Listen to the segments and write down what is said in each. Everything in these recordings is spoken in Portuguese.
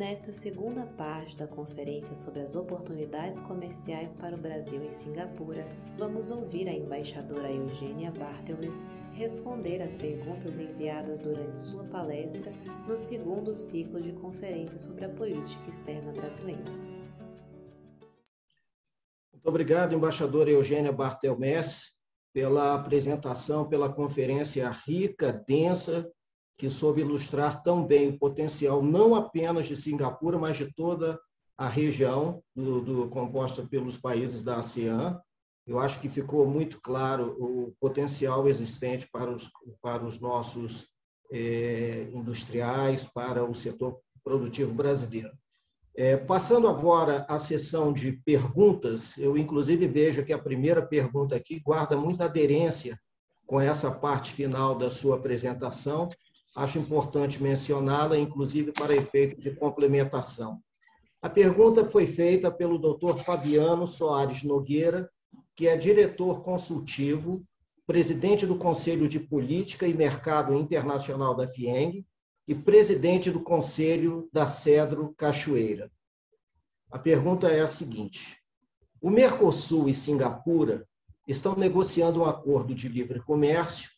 Nesta segunda parte da conferência sobre as oportunidades comerciais para o Brasil em Singapura, vamos ouvir a embaixadora Eugênia Bartelmes responder às perguntas enviadas durante sua palestra no segundo ciclo de conferência sobre a política externa brasileira. Muito obrigado, embaixadora Eugênia Bartelmes, pela apresentação, pela conferência rica, densa que soube ilustrar tão bem o potencial não apenas de Singapura, mas de toda a região do, do, composta pelos países da ASEAN. Eu acho que ficou muito claro o potencial existente para os, para os nossos é, industriais, para o setor produtivo brasileiro. É, passando agora à sessão de perguntas, eu inclusive vejo que a primeira pergunta aqui guarda muita aderência com essa parte final da sua apresentação, acho importante mencioná-la, inclusive para efeito de complementação. A pergunta foi feita pelo Dr. Fabiano Soares Nogueira, que é diretor consultivo, presidente do Conselho de Política e Mercado Internacional da FIENG e presidente do Conselho da Cedro Cachoeira. A pergunta é a seguinte: o Mercosul e Singapura estão negociando um acordo de livre comércio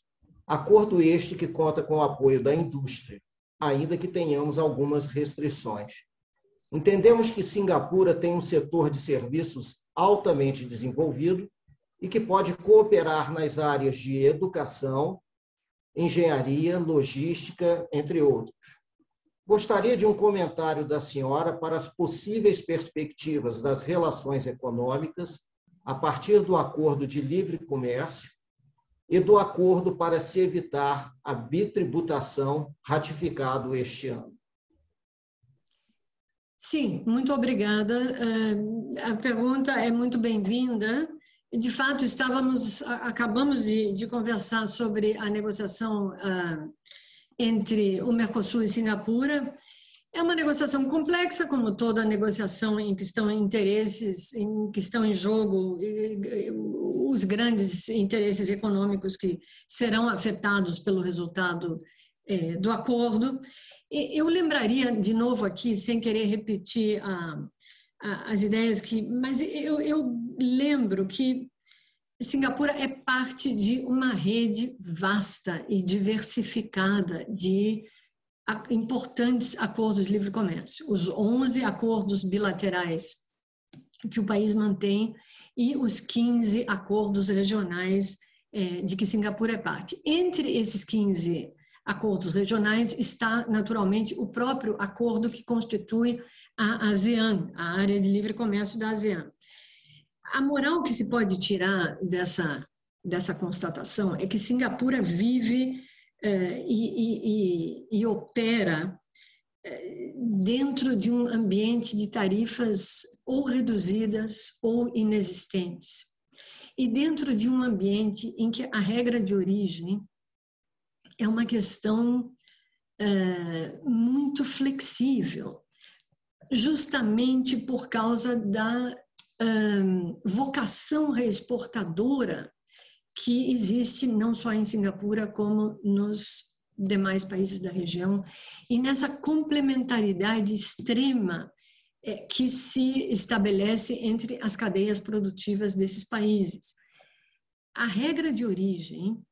Acordo este que conta com o apoio da indústria, ainda que tenhamos algumas restrições. Entendemos que Singapura tem um setor de serviços altamente desenvolvido e que pode cooperar nas áreas de educação, engenharia, logística, entre outros. Gostaria de um comentário da senhora para as possíveis perspectivas das relações econômicas a partir do acordo de livre comércio e do acordo para se evitar a bitributação ratificado este ano. Sim, muito obrigada. Eh, a pergunta é muito bem-vinda. De fato, estávamos, acabamos de, de conversar sobre a negociação ah, entre o Mercosul e Singapura. É uma negociação complexa, como toda negociação em que estão interesses, em que estão em jogo os grandes interesses econômicos que serão afetados pelo resultado é, do acordo. Eu lembraria de novo aqui, sem querer repetir a, a, as ideias que, mas eu, eu lembro que Singapura é parte de uma rede vasta e diversificada de importantes acordos de livre comércio. Os 11 acordos bilaterais que o país mantém e os 15 acordos regionais é, de que Singapura é parte. Entre esses 15 acordos regionais está, naturalmente, o próprio acordo que constitui a ASEAN, a área de livre comércio da ASEAN. A moral que se pode tirar dessa, dessa constatação é que Singapura vive e, e, e, opera dentro de um ambiente de tarifas ou reduzidas ou inexistentes. E dentro de um ambiente em que a regra de origem é uma questão é, muito flexível, justamente por causa da vocação reexportadora que existe não só em Singapura, como nos demais países da região, e nessa complementaridade extrema é, que se estabelece entre as cadeias produtivas desses países. A regra de origem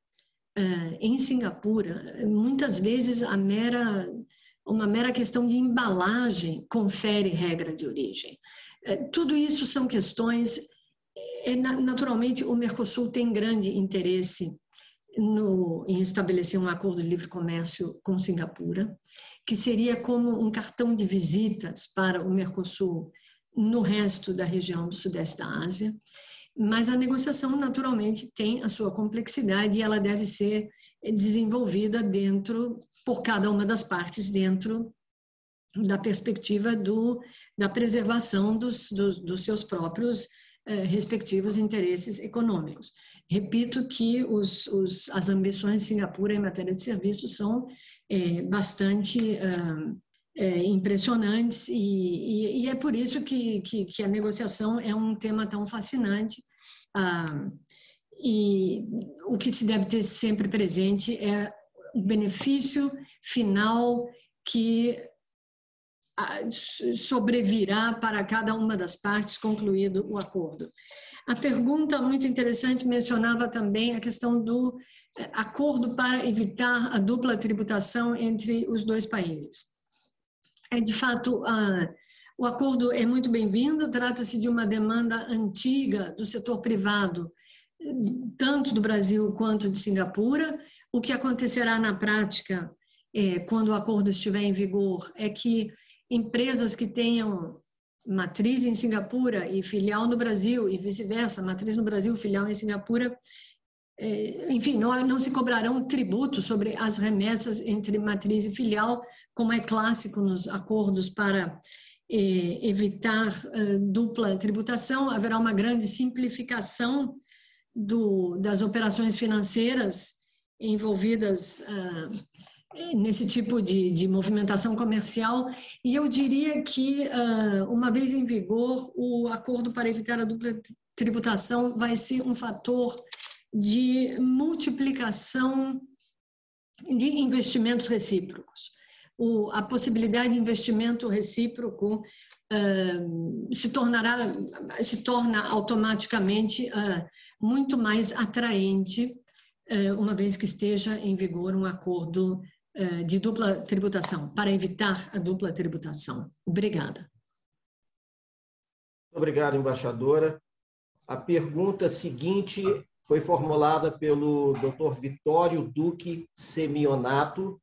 é, em Singapura, muitas vezes a mera uma mera questão de embalagem confere regra de origem. É, tudo isso são questões. Naturalmente, o Mercosul tem grande interesse no, em estabelecer um acordo de livre comércio com Singapura, que seria como um cartão de visitas para o Mercosul no resto da região do Sudeste da Ásia. Mas a negociação, naturalmente, tem a sua complexidade e ela deve ser desenvolvida dentro, por cada uma das partes, dentro da perspectiva do, da preservação dos, dos, dos seus próprios eh, respectivos interesses econômicos. Repito que os, os, as ambições de Singapura em matéria de serviços são é, bastante é, impressionantes e, e, e, é por isso que, que, que, a negociação é um tema tão fascinante. Ah, e o que se deve ter sempre presente é o benefício final que sobrevirá para cada uma das partes concluído o acordo. A pergunta muito interessante mencionava também a questão do eh, acordo para evitar a dupla tributação entre os dois países. É de fato, o acordo é muito bem-vindo, trata-se de uma demanda antiga do setor privado, tanto do Brasil quanto de Singapura. O que acontecerá na prática, é, quando o acordo estiver em vigor, é que empresas que tenham matriz em Singapura e filial no Brasil e vice-versa, matriz no Brasil, filial em Singapura, é, enfim, não, não se cobrarão tributo sobre as remessas entre matriz e filial, como é clássico nos acordos para é, evitar é, dupla tributação, haverá uma grande simplificação do, das operações financeiras envolvidas ah, nesse tipo de, de movimentação comercial. E eu diria que, uh, uma vez em vigor, o acordo para evitar a dupla tributação vai ser um fator de multiplicação de investimentos recíprocos. O, a possibilidade de investimento recíproco uh, se tornará, se torna automaticamente uh, muito mais atraente, uma vez que esteja em vigor um acordo de dupla tributação, para evitar a dupla tributação. Obrigada. Obrigado, embaixadora. A pergunta seguinte foi formulada pelo Dr. Vitório Duque Semionato,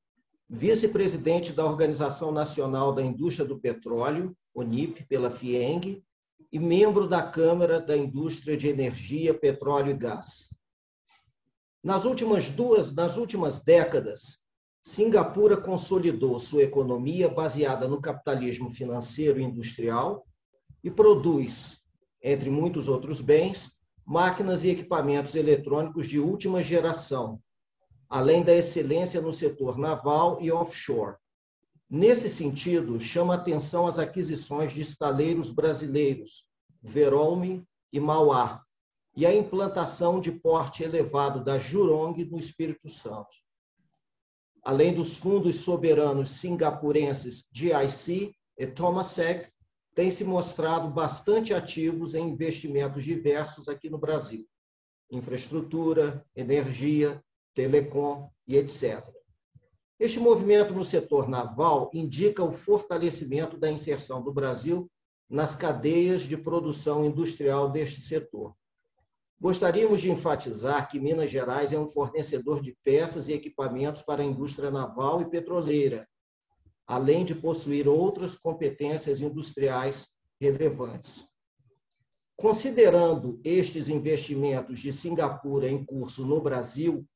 vice-presidente da Organização Nacional da Indústria do Petróleo, ONIP, pela FIENG, e membro da Câmara da Indústria de Energia, Petróleo e Gás. Nas últimas duas, nas últimas décadas, Singapura consolidou sua economia baseada no capitalismo financeiro e industrial e produz, entre muitos outros bens, máquinas e equipamentos eletrônicos de última geração, além da excelência no setor naval e offshore. Nesse sentido, chama atenção as aquisições de estaleiros brasileiros, Verolme e Mauá, e a implantação de porte elevado da Jurong no Espírito Santo além dos fundos soberanos singapurenses GIC e Thomasec, têm se mostrado bastante ativos em investimentos diversos aqui no Brasil, infraestrutura, energia, telecom e etc. Este movimento no setor naval indica o fortalecimento da inserção do Brasil nas cadeias de produção industrial deste setor. Gostaríamos de enfatizar que Minas Gerais é um fornecedor de peças e equipamentos para a indústria naval e petroleira, além de possuir outras competências industriais relevantes. Considerando estes investimentos de Singapura em curso no Brasil,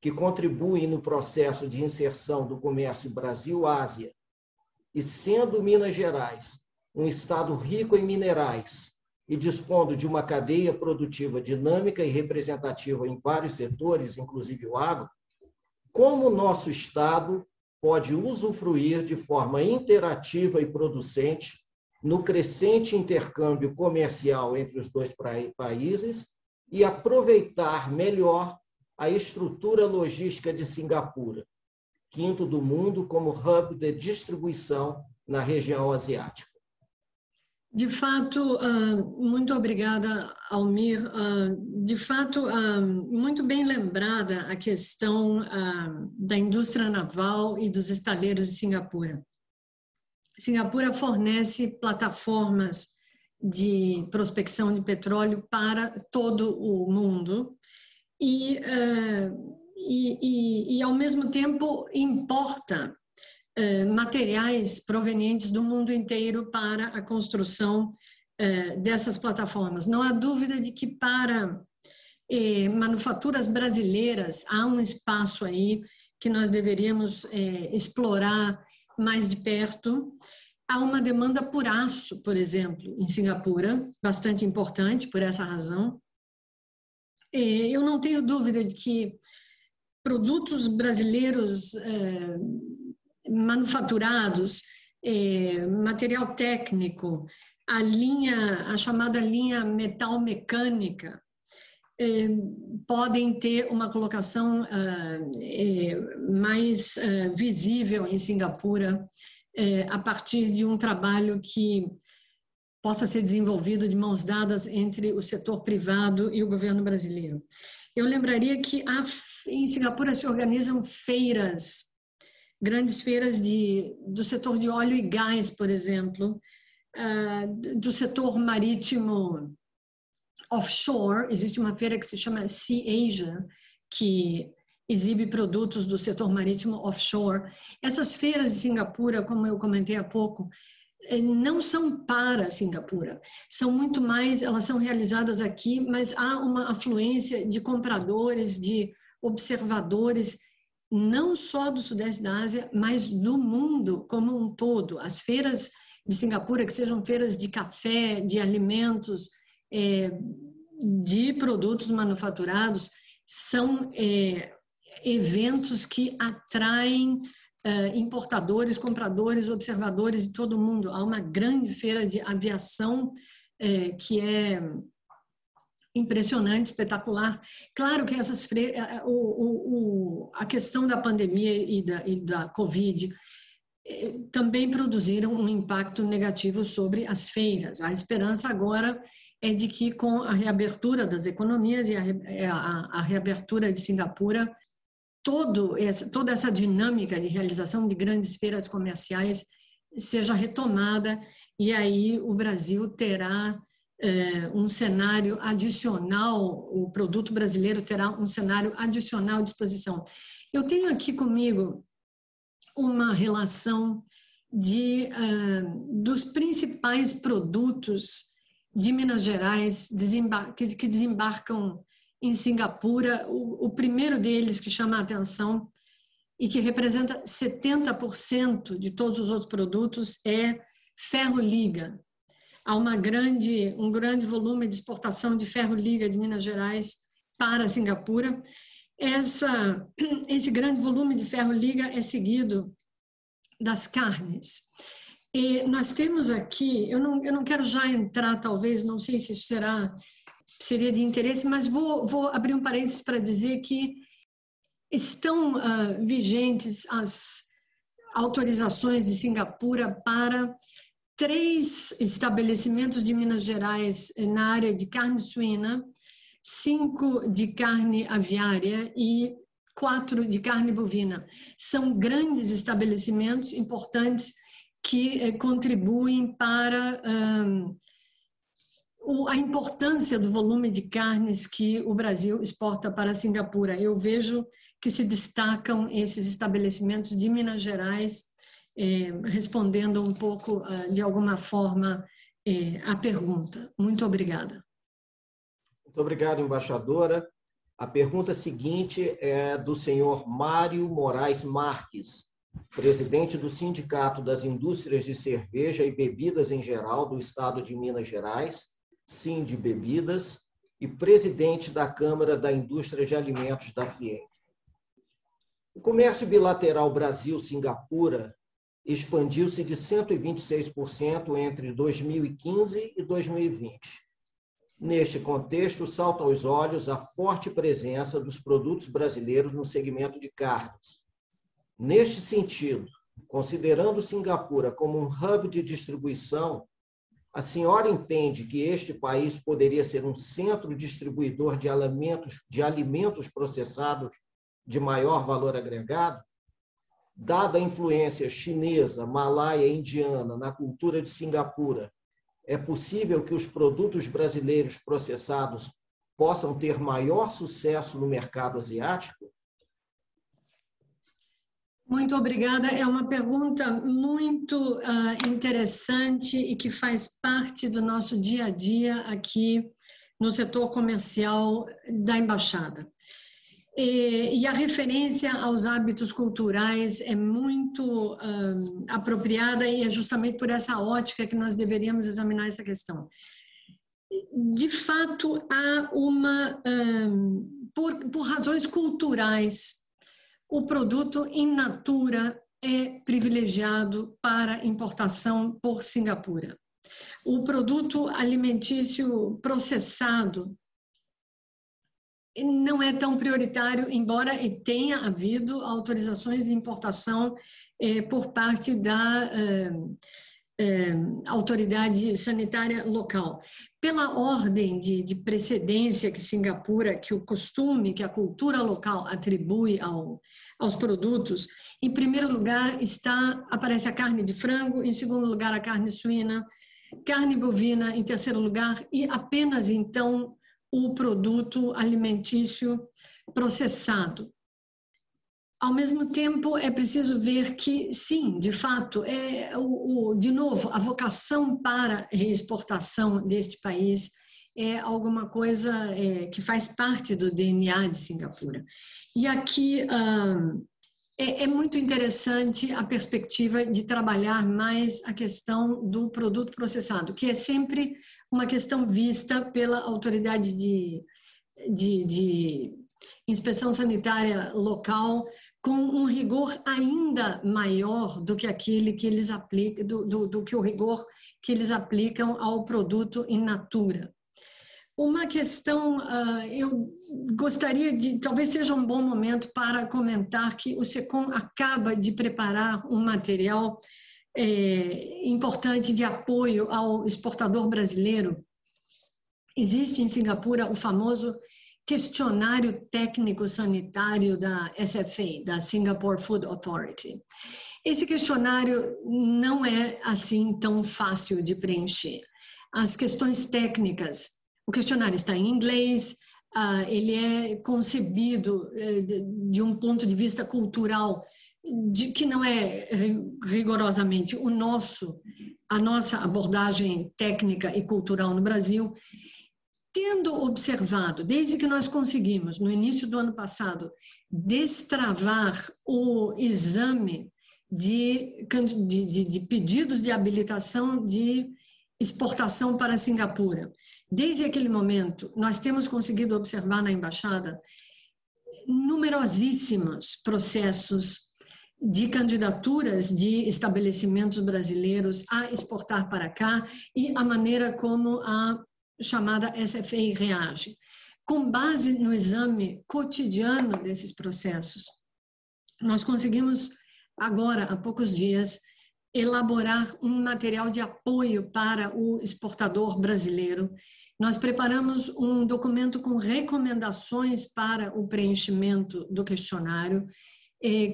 que contribuem no processo de inserção do comércio Brasil-Ásia, e sendo Minas Gerais um estado rico em minerais, e dispondo de uma cadeia produtiva dinâmica e representativa em vários setores, inclusive o agro, como o nosso Estado pode usufruir de forma interativa e producente no crescente intercâmbio comercial entre os dois países e aproveitar melhor a estrutura logística de Singapura, quinto do mundo como hub de distribuição na região asiática. De fato, ah, muito obrigada, Almir. Ah, de fato, ah, muito bem lembrada a questão da indústria naval e dos estaleiros de Singapura. Singapura fornece plataformas de prospecção de petróleo para todo o mundo e, e, e, e ao mesmo tempo, importa eh, materiais provenientes do mundo inteiro para a construção eh, dessas plataformas. Não há dúvida de que para eh, manufaturas brasileiras há um espaço aí que nós deveríamos explorar mais de perto. Há uma demanda por aço, por exemplo, em Singapura, bastante importante por essa razão. Eu não tenho dúvida de que produtos brasileiros manufaturados, é, material técnico, a linha, a chamada linha metal mecânica, é, podem ter uma colocação ah, é, mais ah, visível em Singapura é, a partir de um trabalho que possa ser desenvolvido de mãos dadas entre o setor privado e o governo brasileiro. Eu lembraria que em Singapura se organizam feiras, grandes feiras de, do setor de óleo e gás, por exemplo, uh, do setor marítimo offshore. Existe uma feira que se chama Sea Asia, que exibe produtos do setor marítimo offshore. Essas feiras de Singapura, como eu comentei há pouco, eh, não são para Singapura, são muito mais, elas são realizadas aqui, mas há uma afluência de compradores, de observadores, não só do Sudeste da Ásia, mas do mundo como um todo. As feiras de Singapura, que sejam feiras de café, de alimentos, é, de produtos manufaturados, são é, eventos que atraem uh, importadores, compradores, observadores de todo mundo. Há uma grande feira de aviação uh, que é impressionante, espetacular. Claro que essas o, o, o, a questão da pandemia e da, e da Covid eh, também produziram um impacto negativo sobre as feiras. A esperança agora é de que com a reabertura das economias e a, a, a reabertura de Singapura, todo essa, toda essa dinâmica de realização de grandes feiras comerciais seja retomada e aí o Brasil terá é, um cenário adicional, o produto brasileiro terá um cenário adicional à disposição. Eu tenho aqui comigo uma relação de, uh, dos principais produtos de Minas Gerais que, que desembarcam em Singapura, o, o primeiro deles que chama a atenção e que representa 70% de todos os outros produtos é ferro-liga. Há uma grande, um grande volume de exportação de ferro-liga de Minas Gerais para Singapura. Essa, esse grande volume de ferro-liga é seguido das carnes. E nós temos aqui, eu não, eu não quero já entrar, talvez, não sei se isso será seria de interesse, mas vou, vou abrir um parênteses para dizer que estão uh, vigentes as autorizações de Singapura para três estabelecimentos de Minas Gerais na área de carne suína, cinco de carne aviária e quatro de carne bovina. São grandes estabelecimentos importantes que eh, contribuem para um, a importância do volume de carnes que o Brasil exporta para Singapura. Eu vejo que se destacam esses estabelecimentos de Minas Gerais, eh, respondendo um pouco, ah, de alguma forma, eh, a pergunta. Muito obrigada. Muito obrigado, embaixadora. A pergunta seguinte é do senhor Mário Moraes Marques, presidente do Sindicato das Indústrias de Cerveja e Bebidas em Geral do Estado de Minas Gerais Sim de Bebidas e presidente da Câmara da Indústria de Alimentos da FIENG. O comércio bilateral Brasil-Singapura expandiu-se de 126% entre 2015 e 2020. Neste contexto, salta aos olhos a forte presença dos produtos brasileiros no segmento de carnes. Neste sentido, considerando Singapura como um hub de distribuição a senhora entende que este país poderia ser um centro distribuidor de alimentos, de alimentos processados de maior valor agregado? Dada a influência chinesa, malaia indiana na cultura de Singapura, é possível que os produtos brasileiros processados possam ter maior sucesso no mercado asiático? Muito obrigada. É uma pergunta muito uh, interessante e que faz parte do nosso dia a dia aqui no setor comercial da embaixada. E, e a referência aos hábitos culturais é muito uh, apropriada e é justamente por essa ótica que nós deveríamos examinar essa questão. De fato, há uma, um, ah, por, por razões culturais, o produto in natura é privilegiado para importação por Singapura. O produto alimentício processado não é tão prioritário, embora tenha havido autorizações de importação é, por parte da é, é, autoridade sanitária local. Pela ordem de, de, precedência que Singapura, que o costume, que a cultura local atribui ao, aos produtos, em primeiro lugar está aparece a carne de frango, em segundo lugar a carne suína, carne bovina em terceiro lugar e apenas então o produto alimentício processado. Ao mesmo tempo, é preciso ver que, sim, de fato, é o, o, de novo, a vocação para exportação deste país é alguma coisa é, que faz parte do DNA de Singapura. E aqui é, é muito interessante a perspectiva de trabalhar mais a questão do produto processado, que é sempre uma questão vista pela autoridade de, de, de inspeção sanitária local com um rigor ainda maior do que aquele que eles aplicam, do, do, do, que o rigor que eles aplicam ao produto in natura. Uma questão, uh, eu gostaria de, talvez seja um bom momento para comentar que o SECOM acaba de preparar um material é, importante de apoio ao exportador brasileiro. Existe em Singapura o famoso questionário técnico sanitário da SFA, da Singapore Food Authority. Esse questionário não é assim tão fácil de preencher. As questões técnicas, o questionário está em inglês, uh, ele é concebido uh, de um ponto de vista cultural de que não é rigorosamente o nosso a nossa abordagem técnica e cultural no Brasil Tendo observado, desde que nós conseguimos, no início do ano passado, destravar o exame de, de, de pedidos de habilitação de exportação para Singapura, desde aquele momento, nós temos conseguido observar na embaixada numerosíssimos processos de candidaturas de estabelecimentos brasileiros a exportar para cá e a maneira como a chamada SFA reage, com base no exame cotidiano desses processos. Nós conseguimos, agora, há poucos dias, elaborar um material de apoio para o exportador brasileiro. Nós preparamos um documento com recomendações para o preenchimento do questionário,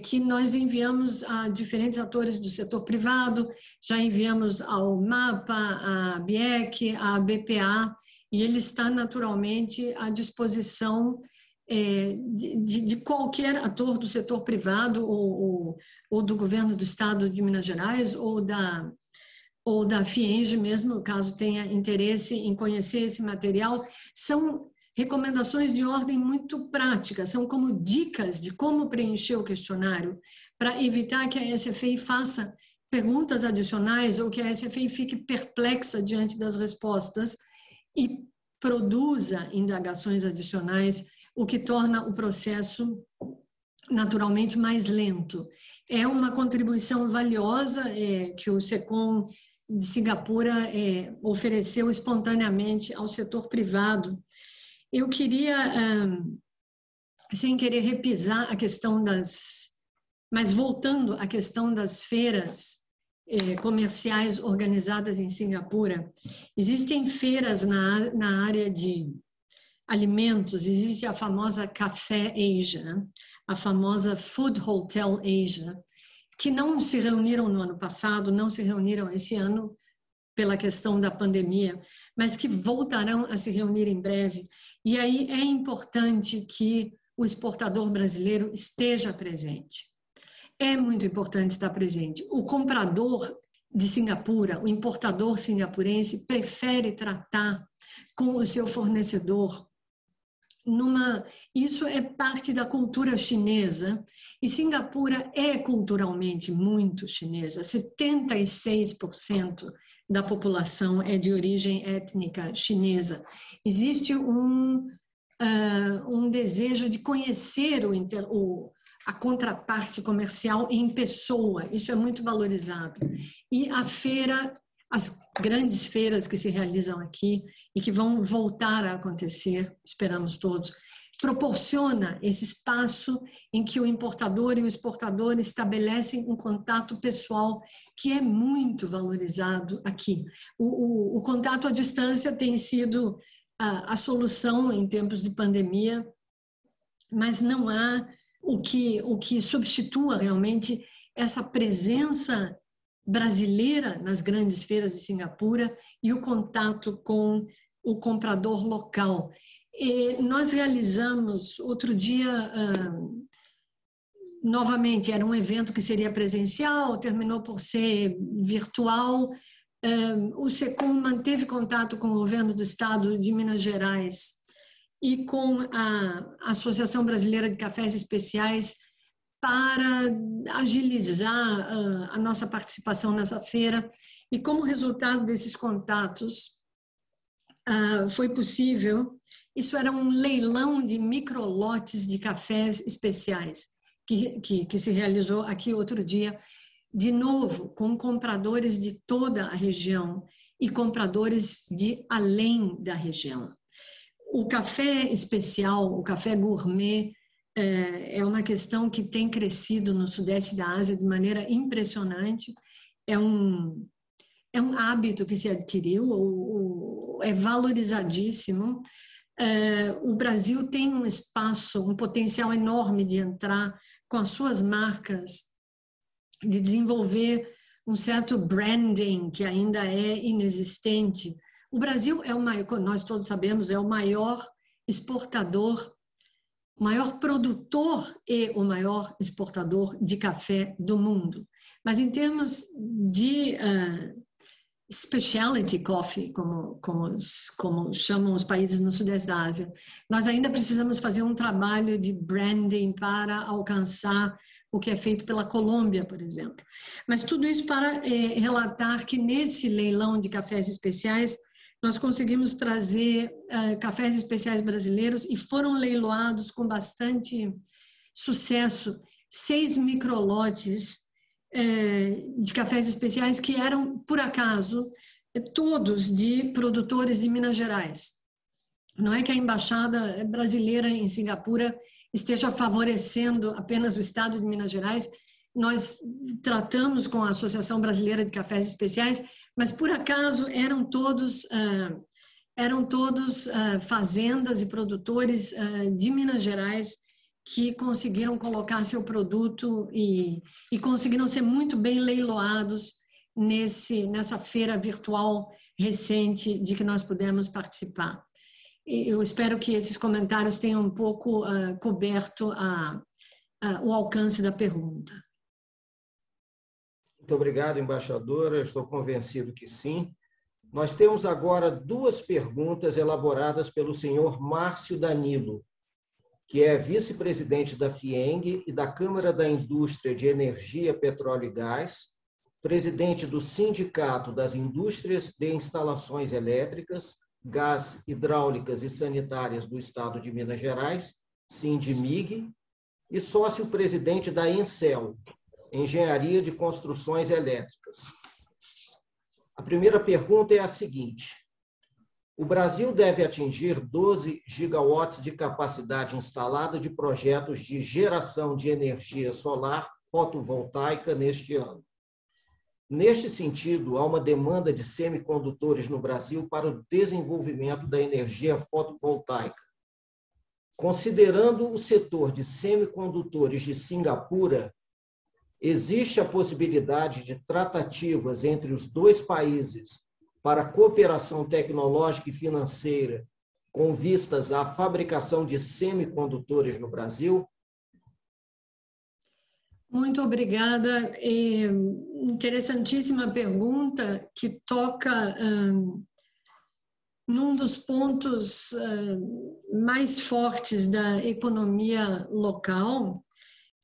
que nós enviamos a diferentes atores do setor privado, já enviamos ao MAPA, à BIEC, à BPA, e ele está naturalmente à disposição é, de, qualquer ator do setor privado ou, do governo do estado de Minas Gerais ou da ou da FIENGE mesmo, caso tenha interesse em conhecer esse material, são recomendações de ordem muito prática, são como dicas de como preencher o questionário, para evitar que a SFI faça perguntas adicionais ou que a SFI fique perplexa diante das respostas e produza indagações adicionais, o que torna o processo naturalmente mais lento. É uma contribuição valiosa é, que o SECOM de Singapura é, ofereceu espontaneamente ao setor privado. Eu queria, sem querer repisar a questão das. Mas voltando à questão das feiras eh, comerciais organizadas em Singapura. Existem feiras na, na área de alimentos, existe a famosa Café Asia, a famosa Food Hotel Asia, que não se reuniram no ano passado, não se reuniram esse ano pela questão da pandemia, mas que voltarão a se reunir em breve. E aí é importante que o exportador brasileiro esteja presente é muito importante estar presente. O comprador de Singapura, o importador singapurense, prefere tratar com o seu fornecedor numa isso é parte da cultura chinesa e Singapura é culturalmente muito chinesa 76% da população é de origem étnica chinesa existe um uh, um desejo de conhecer o, o a contraparte comercial em pessoa, isso é muito valorizado. E a feira, as grandes feiras que se realizam aqui e que vão voltar a acontecer, esperamos todos, proporciona esse espaço em que o importador e o exportador estabelecem um contato pessoal que é muito valorizado aqui. O, o, o contato à distância tem sido a, a solução em tempos de pandemia, mas não há o que, o que substitua realmente essa presença brasileira nas grandes feiras de Singapura e o contato com o comprador local. E nós realizamos outro dia, uh, novamente, era um evento que seria presencial, terminou por ser virtual. Uh, o SECOM manteve contato com o governo do estado de Minas Gerais e com a Associação Brasileira de Cafés Especiais para agilizar uh, a nossa participação nessa feira. E como resultado desses contatos, foi possível isso era um leilão de microlotes de cafés especiais, que, que, que se realizou aqui outro dia, de novo, com compradores de toda a região e compradores de além da região. O café especial, o café gourmet, é, é uma questão que tem crescido no sudeste da Ásia de maneira impressionante. É um, é um hábito que se adquiriu, é valorizadíssimo. O Brasil tem um espaço, um potencial enorme de entrar com as suas marcas, de desenvolver um certo branding que ainda é inexistente. O Brasil é o maior, nós todos sabemos, é o maior exportador, maior produtor e o maior exportador de café do mundo. Mas em termos de uh, specialty coffee, como, como, como chamam os países no sudeste da Ásia. Nós ainda precisamos fazer um trabalho de branding para alcançar o que é feito pela Colômbia, por exemplo. Mas tudo isso para é, relatar que nesse leilão de cafés especiais, nós conseguimos trazer uh, cafés especiais brasileiros e foram leiloados com bastante sucesso seis microlotes de cafés especiais que eram, por acaso, todos de produtores de Minas Gerais. Não é que a embaixada brasileira em Singapura esteja favorecendo apenas o estado de Minas Gerais. Nós tratamos com a Associação Brasileira de Cafés Especiais, mas por acaso eram todos ah, eram todos ah, fazendas e produtores ah, de Minas Gerais que conseguiram colocar seu produto e, e conseguiram ser muito bem leiloados nesse, nessa feira virtual recente de que nós pudemos participar. Eu espero que esses comentários tenham um pouco uh, coberto a, a, o alcance da pergunta. Muito obrigado, embaixadora. estou convencido que sim. Nós temos agora duas perguntas elaboradas pelo senhor Márcio Danilo, que é vice-presidente da FIENG e da Câmara da Indústria de Energia, Petróleo e Gás, presidente do Sindicato das Indústrias de Instalações Elétricas, Gás, Hidráulicas e Sanitárias do Estado de Minas Gerais, Sindimig, e sócio-presidente da ENCEL, Engenharia de Construções Elétricas. A primeira pergunta é a seguinte: o Brasil deve atingir 12 gigawatts de capacidade instalada de projetos de geração de energia solar fotovoltaica neste ano. Neste sentido, há uma demanda de semicondutores no Brasil para o desenvolvimento da energia fotovoltaica. Considerando o setor de semicondutores de Singapura, existe a possibilidade de tratativas entre os dois países para cooperação tecnológica e financeira com vistas à fabricação de semicondutores no Brasil? Muito obrigada. É interessantíssima pergunta que toca um, num dos pontos um, mais fortes da economia local.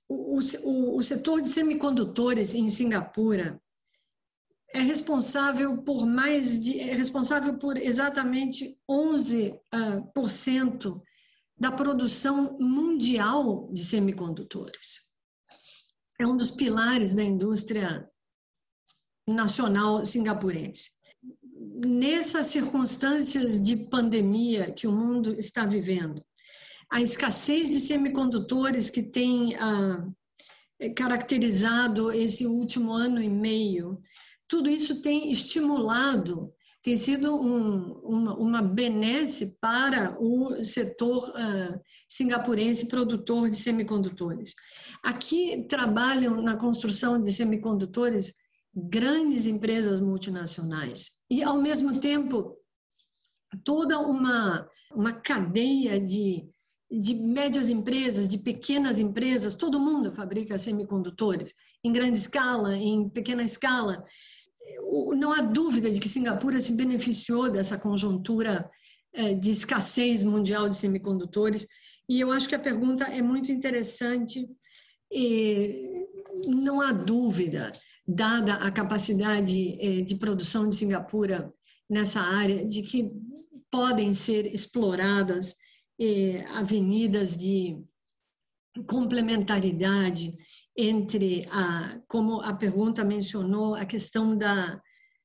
O, o, o setor de semicondutores em Singapura é responsável por mais de, é responsável por exatamente 11% uh, cento da produção mundial de semicondutores. É um dos pilares da indústria nacional singapurense. Nessas circunstâncias de pandemia que o mundo está vivendo, a escassez de semicondutores que tem ah, caracterizado esse último ano e meio, tudo isso tem estimulado, tem sido um, uma, uma benesse para o setor uh, singapurense produtor de semicondutores. Aqui trabalham na construção de semicondutores grandes empresas multinacionais e, ao mesmo tempo, toda uma, uma cadeia de, de médias empresas, de pequenas empresas, todo mundo fabrica semicondutores, em grande escala, em pequena escala. Não há dúvida de que Singapura se beneficiou dessa conjuntura eh, de escassez mundial de semicondutores, e eu acho que a pergunta é muito interessante e não há dúvida, dada a capacidade eh, de produção de Singapura nessa área, de que podem ser exploradas eh, avenidas de complementaridade entre a, como a pergunta mencionou, a questão da,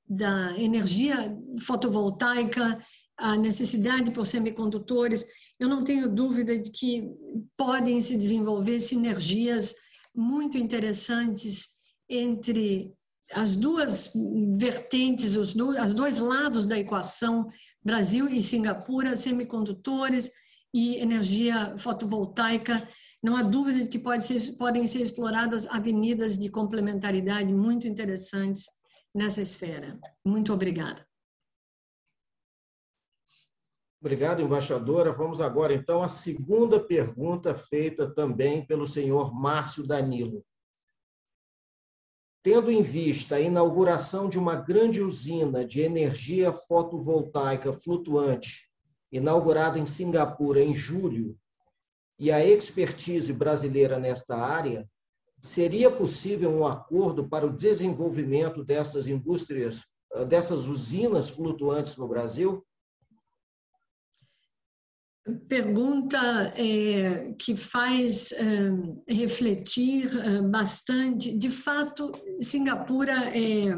da energia fotovoltaica, a necessidade por semicondutores. Eu não tenho dúvida de que podem se desenvolver sinergias muito interessantes entre as duas vertentes, os dois, os dois lados da equação Brasil e Singapura, semicondutores e energia fotovoltaica. Não há dúvida de que pode ser, podem ser exploradas avenidas de complementaridade muito interessantes nessa esfera. Muito obrigada. Obrigado, embaixadora. Vamos agora, então, à segunda pergunta feita também pelo senhor Márcio Danilo. Tendo em vista a inauguração de uma grande usina de energia fotovoltaica flutuante, inaugurada em Singapura em julho, e a expertise brasileira nesta área, seria possível um acordo para o desenvolvimento dessas indústrias, dessas usinas flutuantes no Brasil? pergunta é, que faz é, refletir é, bastante. De fato, Singapura é,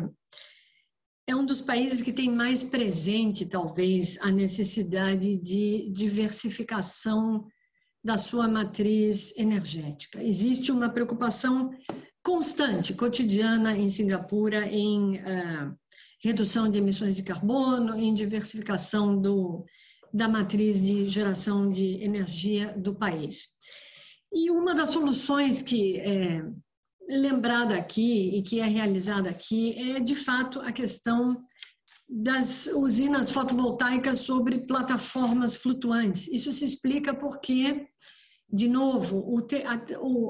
é um dos países que tem mais presente, talvez, a necessidade de diversificação da sua matriz energética. Existe uma preocupação constante, cotidiana em Singapura em uh, redução de emissões de carbono, em diversificação do, da matriz de geração de energia do país. E uma das soluções que é lembrada aqui e que é realizada aqui é, de fato, a questão das usinas fotovoltaicas sobre plataformas flutuantes. Isso se explica porque, de novo,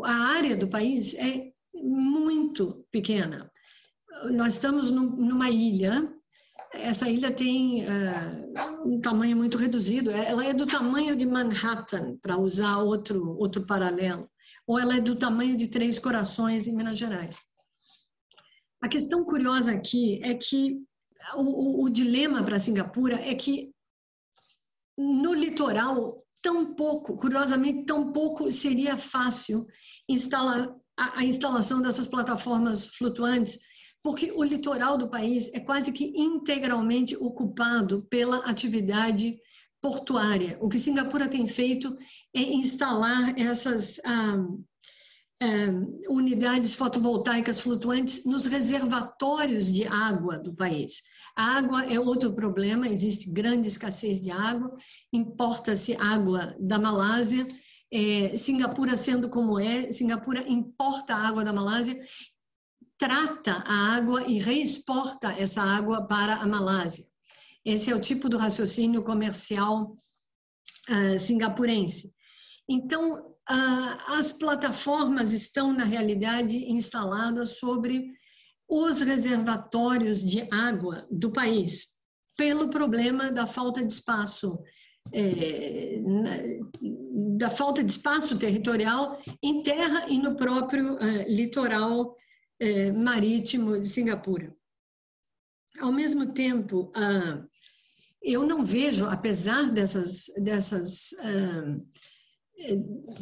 a, área do país é muito pequena. Nós estamos numa ilha essa ilha tem uh, um tamanho muito reduzido. Ela é do tamanho de Manhattan, para usar outro, outro paralelo, ou ela é do tamanho de Três Corações, em Minas Gerais. A questão curiosa aqui é que o, o, o dilema para Singapura é que no litoral, tão pouco, curiosamente, tão pouco seria fácil instalar a, a instalação dessas plataformas flutuantes porque o litoral do país é quase que integralmente ocupado pela atividade portuária. O que Singapura tem feito é instalar essas ah, unidades fotovoltaicas flutuantes nos reservatórios de água do país. A água é outro problema, existe grande escassez de água, importa-se água da Malásia, é, Singapura sendo como é, Singapura importa água da Malásia trata a água e reexporta essa água para a Malásia. Esse é o tipo do raciocínio comercial uh, singapurense. Então, as plataformas estão, na realidade, instaladas sobre os reservatórios de água do país, pelo problema da falta de espaço, é, na, da falta de espaço territorial em terra e no próprio uh, litoral é, marítimo de Singapura. Ao mesmo tempo, ah, eu não vejo, apesar dessas, dessas ah,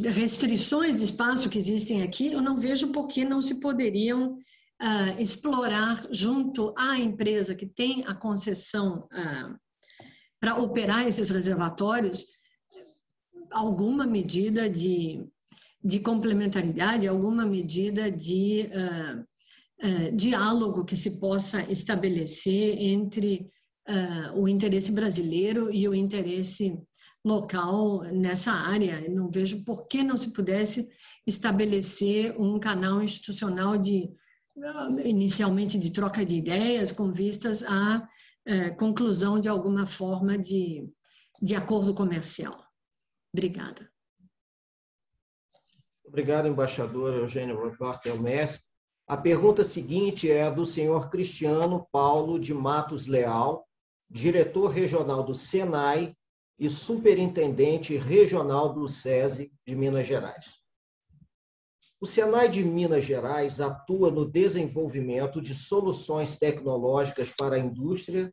restrições de espaço que existem aqui, eu não vejo por que não se poderiam ah, explorar junto à empresa que tem a concessão para operar esses reservatórios alguma medida de, de complementaridade, alguma medida de uh, uh, diálogo que se possa estabelecer entre uh, o interesse brasileiro e o interesse local nessa área. Não vejo por que não se pudesse estabelecer um canal institucional de inicialmente de troca de ideias com vistas à conclusão de alguma forma de, de acordo comercial. Obrigada. Obrigado, embaixador Eugênio Bartelmes. A pergunta seguinte é do senhor Cristiano Paulo de Matos Leal, diretor regional do Senai e superintendente regional do SESI de Minas Gerais. O Senai de Minas Gerais atua no desenvolvimento de soluções tecnológicas para a indústria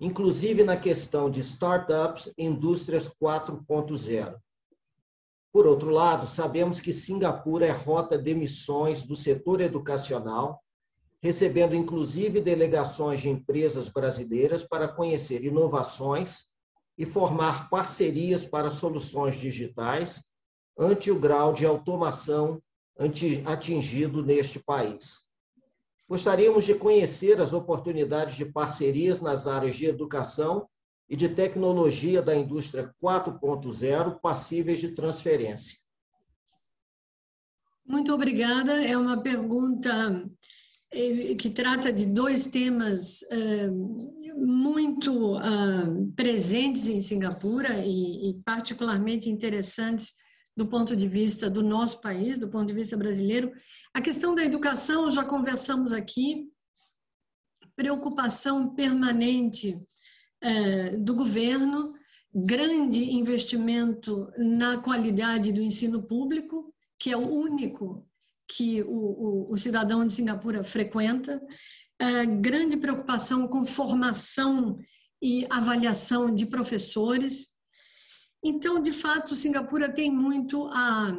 inclusive na questão de startups e indústrias 4.0. Por outro lado, sabemos que Singapura é rota de missões do setor educacional, recebendo inclusive delegações de empresas brasileiras para conhecer inovações e formar parcerias para soluções digitais ante o grau de automação atingido neste país. Gostaríamos de conhecer as oportunidades de parcerias nas áreas de educação e de tecnologia da indústria 4.0 passíveis de transferência. Muito obrigada. É uma pergunta que trata de dois temas muito presentes em Singapura e particularmente interessantes do ponto de vista do nosso país, do ponto de vista brasileiro. A questão da educação, já conversamos aqui, preocupação permanente do governo, grande investimento na qualidade do ensino público, que é o único que o, o, o cidadão de Singapura frequenta, é, grande preocupação com formação e avaliação de professores, então, de fato, Singapura tem muito a,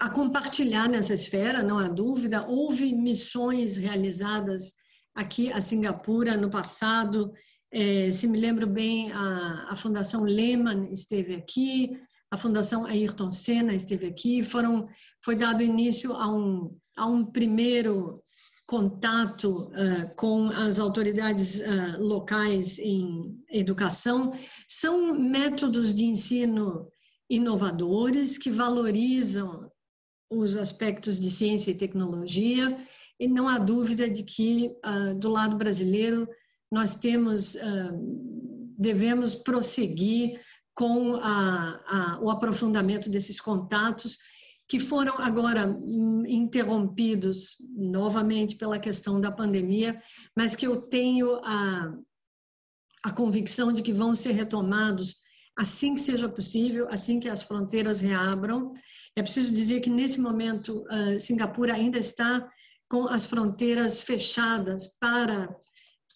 a compartilhar nessa esfera, não há dúvida. Houve missões realizadas aqui a Singapura no passado. É, se me lembro bem, a, a Fundação Lehman esteve aqui, a Fundação Ayrton Senna esteve aqui. Foram, foi dado início a um, a um primeiro contato uh, com as autoridades uh, locais em educação, são métodos de ensino inovadores que valorizam os aspectos de ciência e tecnologia, e não há dúvida de que, uh, do lado brasileiro, nós temos, devemos prosseguir com a, a, o aprofundamento desses contatos que foram agora hum, interrompidos novamente pela questão da pandemia, mas que eu tenho a, a convicção de que vão ser retomados assim que seja possível, assim que as fronteiras reabram. É preciso dizer que nesse momento uh, Singapura ainda está com as fronteiras fechadas para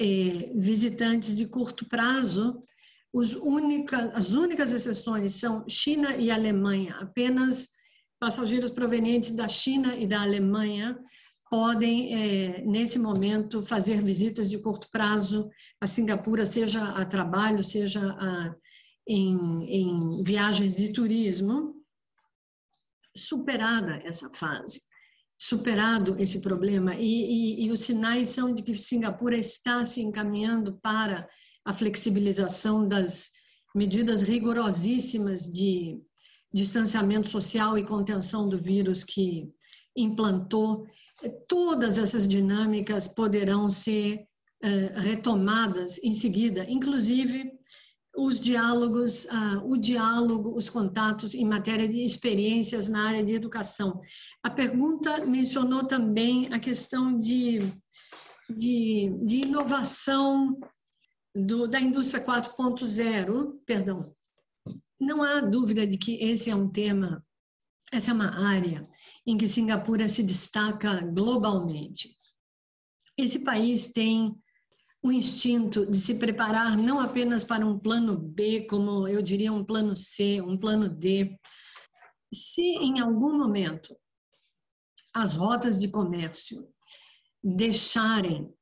eh, visitantes de curto prazo. Única, as únicas exceções são China e Alemanha, apenas passageiros provenientes da China e da Alemanha podem, é, nesse momento, fazer visitas de curto prazo a Singapura, seja a trabalho, seja a, em, em viagens de turismo. Superada essa fase, superado esse problema, e, e, e os sinais são de que Singapura está se encaminhando para a flexibilização das medidas rigorosíssimas de distanciamento social e contenção do vírus que implantou, todas essas dinâmicas poderão ser uh, retomadas em seguida, inclusive os diálogos, uh, o diálogo, os contatos em matéria de experiências na área de educação. A pergunta mencionou também a questão de, de, de inovação do, da indústria 4.0, perdão, não há dúvida de que esse é um tema, essa é uma área em que Singapura se destaca globalmente. Esse país tem o instinto de se preparar não apenas para um plano B, como eu diria um plano C, um plano D. Se em algum momento as rotas de comércio deixarem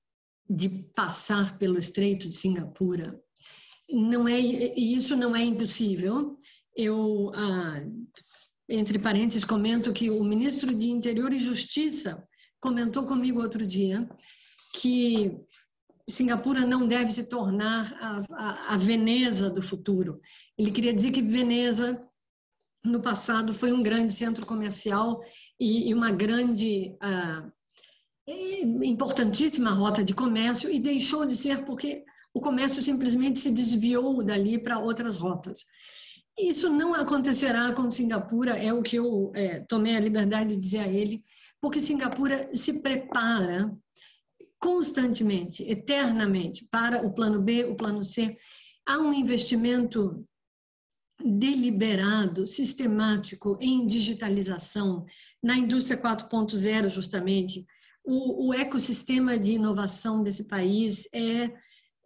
de passar pelo Estreito de Singapura, não é isso não é impossível. Eu, ah, entre parênteses, comento que o ministro de Interior e Justiça comentou comigo outro dia que Singapura não deve se tornar a, a, a, Veneza do futuro. Ele queria dizer que Veneza, no passado, foi um grande centro comercial e, e uma grande, uh, importantíssima rota de comércio e deixou de ser porque o comércio simplesmente se desviou dali para outras rotas. Isso não acontecerá com Singapura, é o que eu é, tomei a liberdade de dizer a ele, porque Singapura se prepara constantemente, eternamente, para o plano B, o plano C. Há um investimento deliberado, sistemático em digitalização, na indústria 4.0, justamente. O, o, ecossistema de inovação desse país é,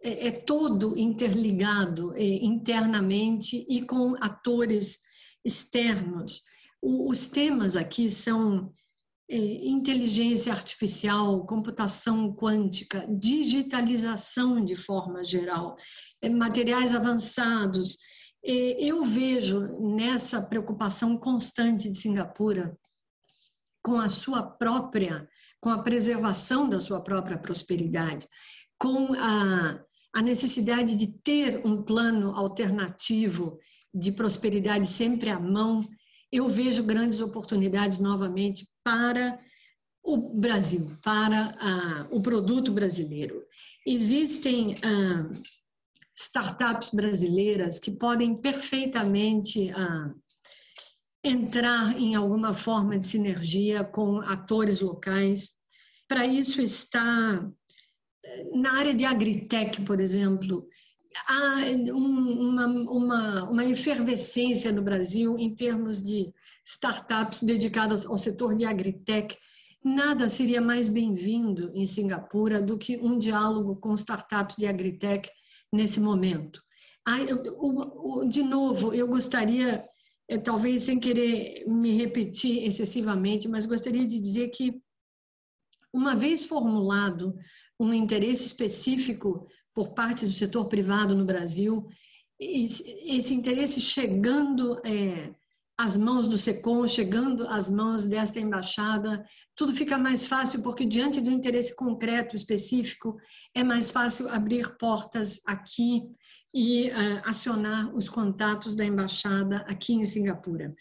é, é todo interligado é, internamente e com atores externos. O, os temas aqui são é, inteligência artificial, computação quântica, digitalização de forma geral, é, materiais avançados. É, eu vejo nessa preocupação constante de Singapura com a sua própria, com a preservação da sua própria prosperidade, com a, a necessidade de ter um plano alternativo de prosperidade sempre à mão eu vejo grandes oportunidades novamente para o Brasil, para o produto brasileiro. Existem ah, startups brasileiras que podem perfeitamente ah, entrar em alguma forma de sinergia com atores locais. Para isso está na área de agritech, por exemplo, há uma, uma, uma efervescência no Brasil em termos de startups dedicadas ao setor de agritech. Nada seria mais bem-vindo em Singapura do que um diálogo com startups de agritech nesse momento. de novo, eu gostaria, eh, talvez sem querer me repetir excessivamente, mas gostaria de dizer que, uma vez formulado um interesse específico por parte do setor privado no Brasil, esse interesse chegando é, às mãos do SECOM, chegando às mãos desta embaixada, tudo fica mais fácil porque diante do interesse concreto, específico, é mais fácil abrir portas aqui e uh, acionar os contatos da embaixada aqui em Singapura.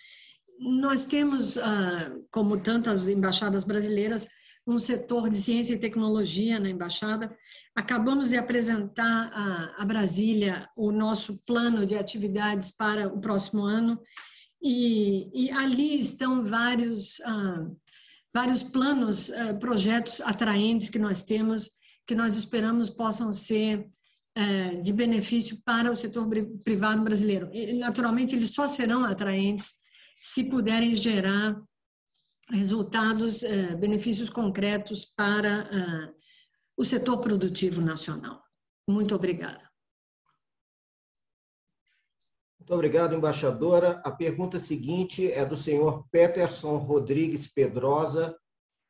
Nós temos, uh, como tantas embaixadas brasileiras, um setor de ciência e tecnologia na embaixada. Acabamos de apresentar a, a Brasília o nosso plano de atividades para o próximo ano e, e ali estão vários ah, vários planos, ah, projetos atraentes que nós temos que nós esperamos possam ser de benefício para o setor privado brasileiro. Naturalmente, eles só serão atraentes se puderem gerar resultados, eh, benefícios concretos para eh, o setor produtivo nacional. Muito obrigada. Muito obrigado, embaixadora. A pergunta seguinte é do senhor Peterson Rodrigues Pedrosa,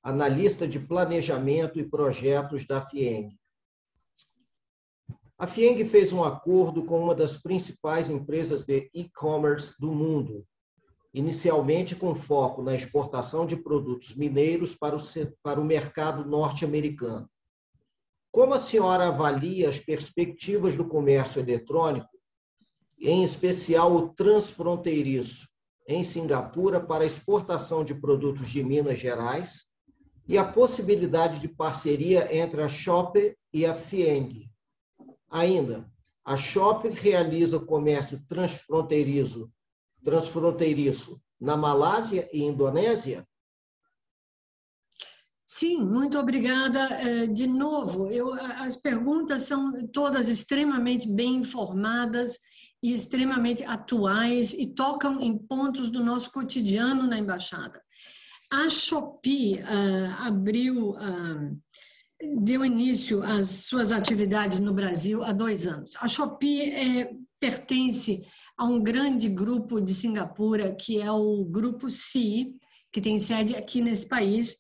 analista de planejamento e projetos da FIENG. A FIENG fez um acordo com uma das principais empresas de e-commerce do mundo, inicialmente com foco na exportação de produtos mineiros para o, para o mercado norte-americano. Como a senhora avalia as perspectivas do comércio eletrônico, em especial o transfronteiriço, em Singapura para exportação de produtos de Minas Gerais e a possibilidade de parceria entre a Shopper e a Fieng? Ainda, a Shopper realiza comércio transfronteiriço transfronteiriço na Malásia e Indonésia? Sim, muito obrigada. É, de novo, eu, as perguntas são todas extremamente bem informadas e extremamente atuais e tocam em pontos do nosso cotidiano na embaixada. A Shopee uh, abriu, uh, deu início às suas atividades no Brasil há dois anos. A Shopee é, pertence a um grande grupo de Singapura, que é o Grupo CI, que tem sede aqui nesse país.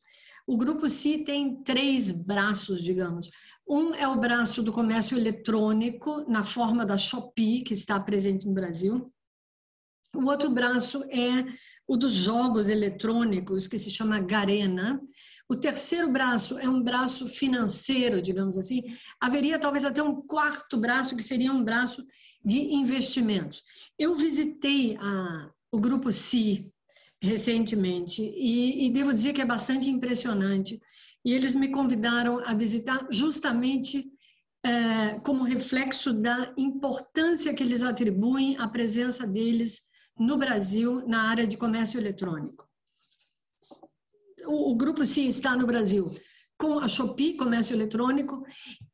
O Grupo CI tem três braços, digamos. Um é o braço do comércio eletrônico, na forma da Shopee, que está presente no Brasil. O outro braço é o dos jogos eletrônicos, que se chama Garena. O terceiro braço é um braço financeiro, digamos assim. Haveria talvez até um quarto braço, que seria um braço de investimentos. Eu visitei a, o grupo CI recentemente e, e devo dizer que é bastante impressionante. E eles me convidaram a visitar justamente é, como reflexo da importância que eles atribuem à presença deles no Brasil na área de comércio eletrônico. O, o grupo sim está no Brasil com a Shopee, comércio eletrônico,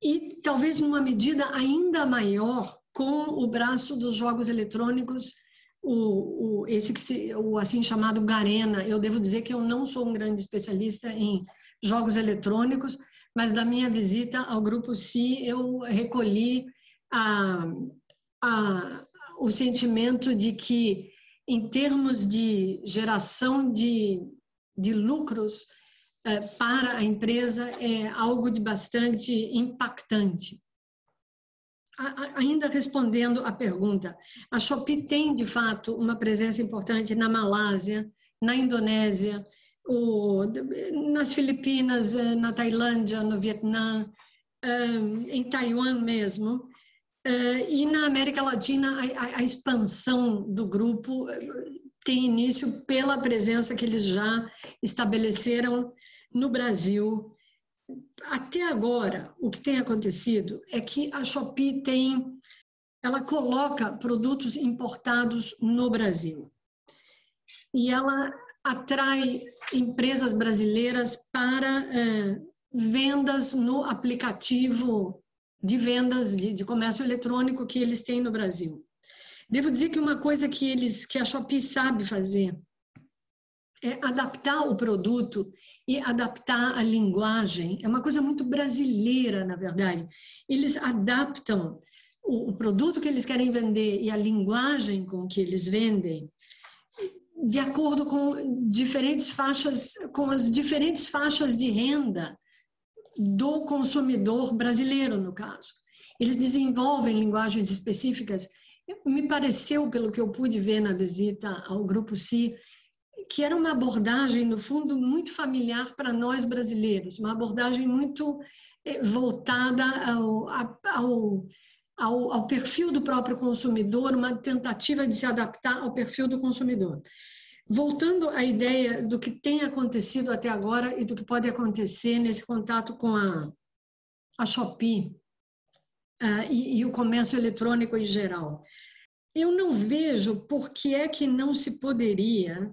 e talvez numa medida ainda maior com o braço dos jogos eletrônicos, o, o, esse que se, o assim chamado Garena. Eu devo dizer que eu não sou um grande especialista em jogos eletrônicos, mas da minha visita ao grupo Si, eu recolhi a, a, o sentimento de que, em termos de geração de, de lucros é, para a empresa, é algo de bastante impactante. Ainda respondendo à pergunta, a Shopee tem, de fato, uma presença importante na Malásia, na Indonésia, nas Filipinas, eh, na Tailândia, no Vietnã, eh, em Taiwan mesmo. Eh, e na América Latina, a expansão do grupo tem início pela presença que eles já estabeleceram no Brasil. Até agora, o que tem acontecido é que a Shopee tem, ela coloca produtos importados no Brasil. E ela atrai empresas brasileiras para é, vendas no aplicativo de vendas de, de, comércio eletrônico que eles têm no Brasil. Devo dizer que uma coisa que eles, que a Shopee sabe fazer é adaptar o produto e adaptar a linguagem. É uma coisa muito brasileira, na verdade. Eles adaptam o, o produto que eles querem vender e a linguagem com que eles vendem de acordo com diferentes faixas, com as diferentes faixas de renda do consumidor brasileiro, no caso. Eles desenvolvem linguagens específicas. Me pareceu, pelo que eu pude ver na visita ao Grupo Si, que era uma abordagem, no fundo, muito familiar para nós brasileiros, uma abordagem muito eh, voltada ao, ao, ao, ao perfil do próprio consumidor, uma tentativa de se adaptar ao perfil do consumidor. Voltando à ideia do que tem acontecido até agora e do que pode acontecer nesse contato com a, a Shopee uh, e, e o comércio eletrônico em geral, eu não vejo por que é que não se poderia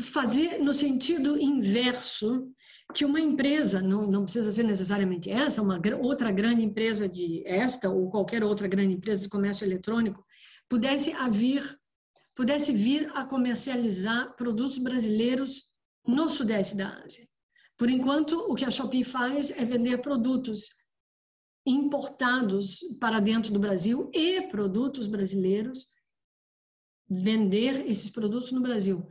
fazer no sentido inverso que uma empresa, não, não precisa ser necessariamente essa, uma outra grande empresa de esta ou qualquer outra grande empresa de comércio eletrônico, pudesse vir, pudesse vir a comercializar produtos brasileiros no sudeste da Ásia. Por enquanto, o que a Shopee faz é vender produtos importados para dentro do Brasil e produtos brasileiros, vender esses produtos no Brasil.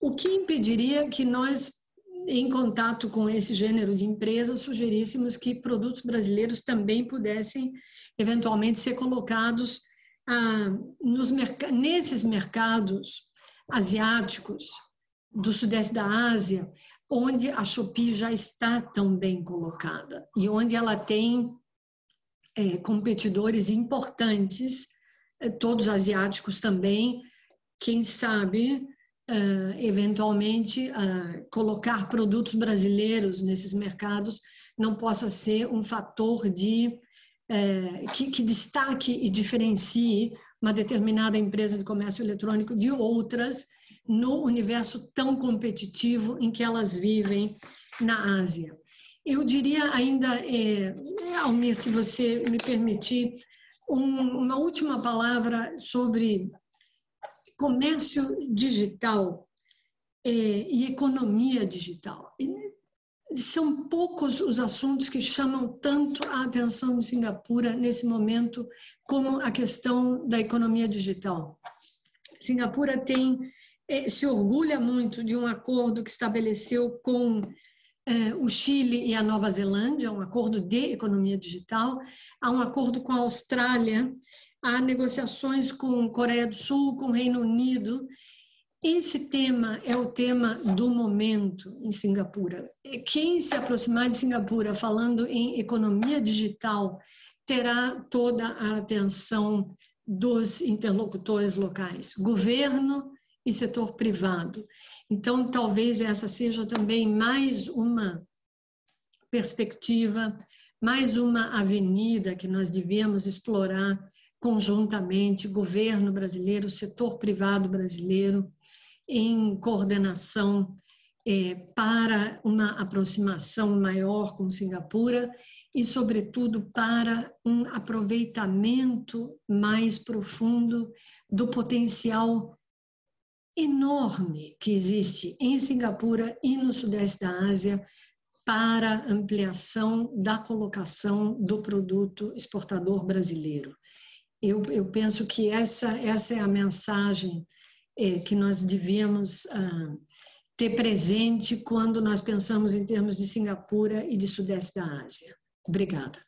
O que impediria que nós em contato com esse gênero de empresas, sugeríssemos que produtos brasileiros também pudessem eventualmente ser colocados ah, nos, nesses mercados asiáticos do sudeste da Ásia, onde a Shopee já está tão bem colocada e onde ela tem é, competidores importantes, é, todos asiáticos também, quem sabe uh, eventualmente, uh, colocar produtos brasileiros nesses mercados não possa ser um fator de uh, que, que destaque e diferencie uma determinada empresa de comércio eletrônico de outras no universo tão competitivo em que elas vivem na Ásia. Eu diria ainda, é, Almir, se você me permitir, um, uma última palavra sobre comércio digital é, e economia digital. São poucos os assuntos que chamam tanto a atenção de Singapura nesse momento como a questão da economia digital. Singapura tem é, se orgulha muito de um acordo que estabeleceu com é, o Chile e a Nova Zelândia, um acordo de economia digital, há um acordo com a Austrália há negociações com Coreia do Sul, com Reino Unido. Esse tema é o tema do momento em Singapura. Quem se aproximar de Singapura falando em economia digital terá toda a atenção dos interlocutores locais, governo e setor privado. Então, talvez essa seja também mais uma perspectiva, mais uma avenida que nós devemos explorar conjuntamente, governo brasileiro, setor privado brasileiro, em coordenação é, para uma aproximação maior com Singapura e, sobretudo, para um aproveitamento mais profundo do potencial enorme que existe em Singapura e no Sudeste da Ásia para ampliação da colocação do produto exportador brasileiro. Eu, eu penso que essa, essa é a mensagem é, que nós devíamos ah, ter presente quando nós pensamos em termos de Singapura e de Sudeste da Ásia. Obrigada.